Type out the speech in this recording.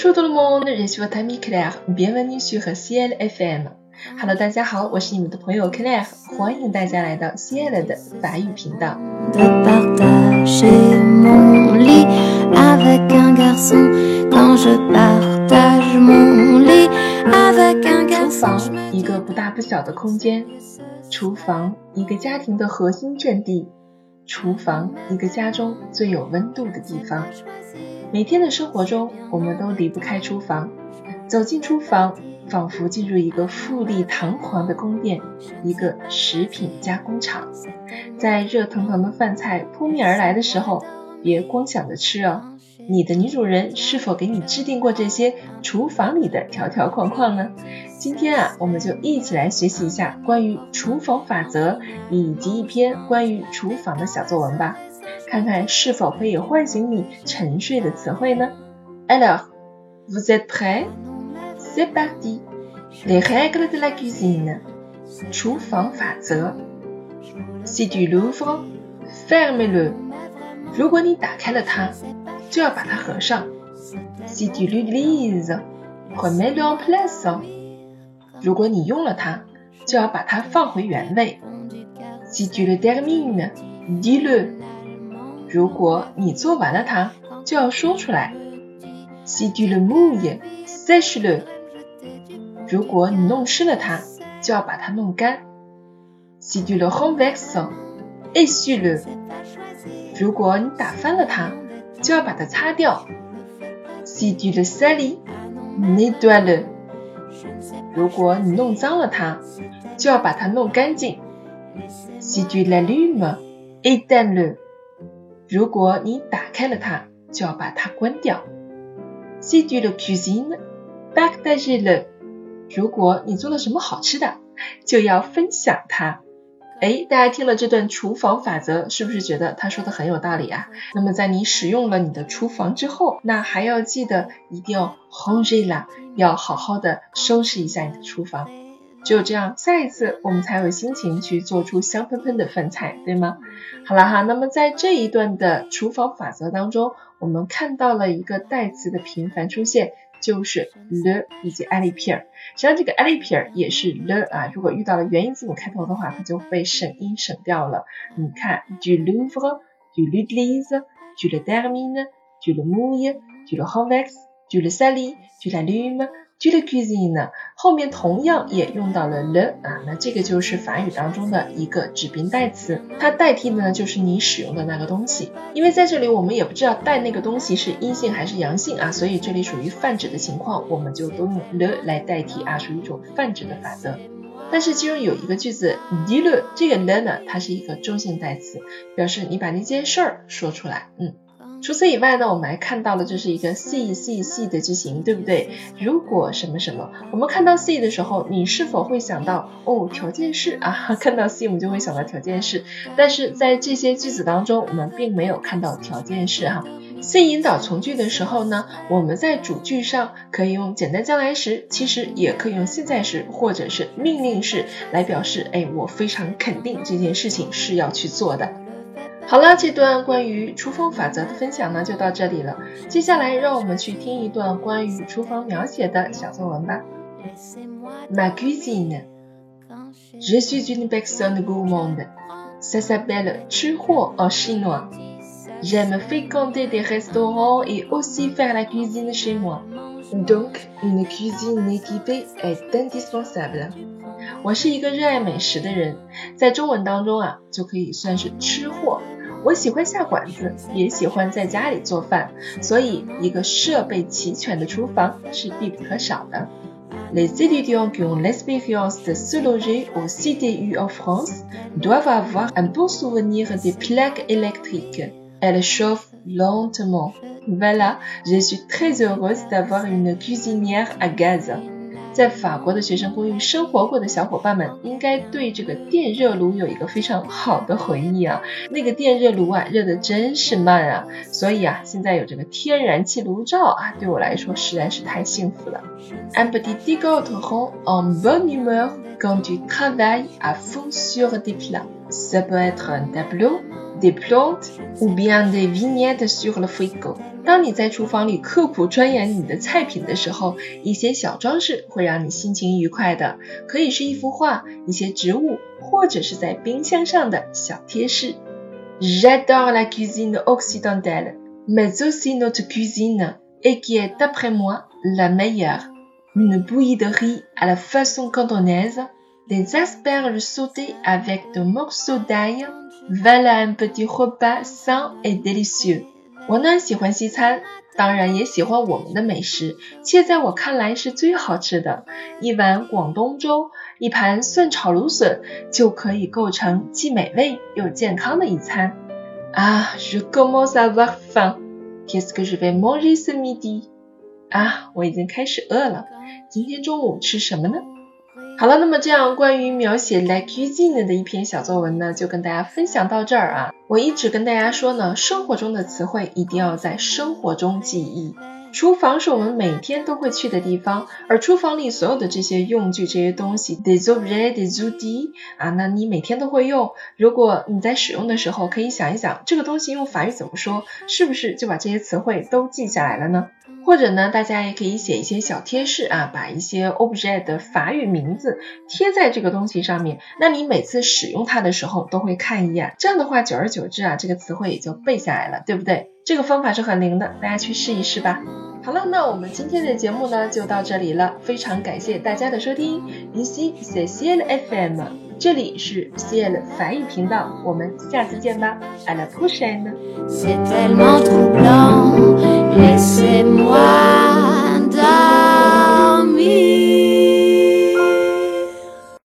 Bonjour tout le monde, je suis votre amie Claire. Bienvenue sur Ciel FM. Hello，大家好，我是你们的朋友 Claire，欢迎大家来到 Ciel 的法语频道。厨房一个不大不小的空间，厨房一个家庭的核心阵地，厨房一个家中最有温度的地方。每天的生活中，我们都离不开厨房。走进厨房，仿佛进入一个富丽堂皇的宫殿，一个食品加工厂。在热腾腾的饭菜扑面而来的时候，别光想着吃哦。你的女主人是否给你制定过这些厨房里的条条框框呢？今天啊，我们就一起来学习一下关于厨房法则以及一篇关于厨房的小作文吧，看看是否可以唤醒你沉睡的词汇呢？Alors, vous êtes prêts? C'est parti. Les règles de la cuisine. 厨房法则。Si tu l'ouvres, ferme-le. 如果你打开了它，就要把它合上。Si tu l'utilises, remets-le en place. 如果你用了它，就要把它放回原位。Si tu le termines, dis-le. 如果你做完了它，就要说出来。Si tu le mouilles, sèche-le. 如果你弄湿了它，就要把它弄干。Si tu le renverses, essuie-le. 如果你打翻了它，就要把它擦掉。Si tu le salis, nettoie-le. 如果你弄脏了它，就要把它弄干净。Si tu l'allumes, éteins-le. 如果你打开了它，就要把它关掉。Si tu le cuisines, partage-le. 如果你做了什么好吃的，就要分享它。哎，大家听了这段厨房法则，是不是觉得他说的很有道理啊？那么在你使用了你的厨房之后，那还要记得一定要 h a n g e 啦，要好好的收拾一下你的厨房。只有这样，下一次我们才有心情去做出香喷喷的饭菜，对吗？好了哈，那么在这一段的厨房法则当中，我们看到了一个代词的频繁出现。就是 le 以及 a l i p i e r 实际上这个 a l i p i e r 也是 le 啊，如果遇到了元音字母开头的话，它就被省音省掉了。你看，tu l'ouvres, tu l'utilises, tu le termines, tu le mouilles, tu le renverses, tu le salis, tu july cuisine 呢后面同样也用到了 le 啊，那这个就是法语当中的一个指宾代词，它代替的呢就是你使用的那个东西。因为在这里我们也不知道带那个东西是阴性还是阳性啊，所以这里属于泛指的情况，我们就都用 le 来代替啊，属于一种泛指的法则。但是其中有一个句子 dis le，这个 le 呢，它是一个中性代词，表示你把那件事儿说出来，嗯。除此以外呢，我们还看到了这是一个 c c c 的句型，对不对？如果什么什么，我们看到 c 的时候，你是否会想到哦条件式啊？看到 c 我们就会想到条件式，但是在这些句子当中，我们并没有看到条件式哈。c 引导从句的时候呢，我们在主句上可以用简单将来时，其实也可以用现在时或者是命令式来表示，哎，我非常肯定这件事情是要去做的。好了，这段关于厨房法则的分享呢，就到这里了。接下来，让我们去听一段关于厨房描写的小作文吧。Ma cuisine, je suis une personne gourmande. Ça s'appelle 吃货 en chinois. J'aime fréquenter des restaurants et aussi faire la cuisine chez moi. Donc, une cuisine équipée est indispensable. 我是一个热爱美食的人，在中文当中啊，就可以算是吃货。我喜欢下馆子，也喜欢在家里做饭，所以一个设备齐全的厨房是必不可少的。Les étudiants qui ont l'expérience de se loger au CTU en France doivent avoir un bon souvenir des plaques électriques. Elles chauffent lentement. Voilà, je suis très heureuse d'avoir une cuisinière à gaz. 在法国的学生公寓生活过的小伙伴们，应该对这个电热炉有一个非常好的回忆啊。那个电热炉啊，热的真是慢啊。所以啊，现在有这个天然气炉灶啊，对我来说实在是太幸福了。Un petit décor te rend en bonne humeur quand tu travailles à fond sur des plats. Ça peut être un tableau, des plantes ou bien des vignettes sur le frigo。当你在厨房里刻苦钻研你的菜品的时候，一些小装饰会让你心情愉快的，可以是一幅画、一些植物，或者是在冰箱上的小贴士。J'adore la cuisine occidentale, mais aussi notre cuisine, et qui est d'après moi la meilleure. Une bouillie de riz à la façon cantonaise, des asperges sautées avec de morceaux d'ail, voilà un petit repas sain et délicieux. 我呢喜欢西餐，当然也喜欢我们的美食，且在我看来是最好吃的。一碗广东粥，一盘蒜炒芦笋，就可以构成既美味又健康的一餐。啊，je commence à avoir faim. Qu'est-ce que je vais manger ce midi? 啊，我已经开始饿了。今天中午吃什么呢？ 好了，那么这样关于描写 la cuisine 的一篇小作文呢，就跟大家分享到这儿啊。我一直跟大家说呢，生活中的词汇一定要在生活中记忆。厨房是我们每天都会去的地方，而厨房里所有的这些用具、这些东西，des objets, des o u t i 啊，那你每天都会用。如果你在使用的时候，可以想一想这个东西用法语怎么说，是不是就把这些词汇都记下来了呢？或者呢，大家也可以写一些小贴士啊，把一些 object 的法语名字贴在这个东西上面。那你每次使用它的时候都会看一眼，这样的话，久而久之啊，这个词汇也就背下来了，对不对？这个方法是很灵的，大家去试一试吧。好了，那我们今天的节目呢就到这里了，非常感谢大家的收听。Ici c'est Ciel FM，这里是 Ciel 法语频道，我们下次见吧，À la prochaine。c'est moi.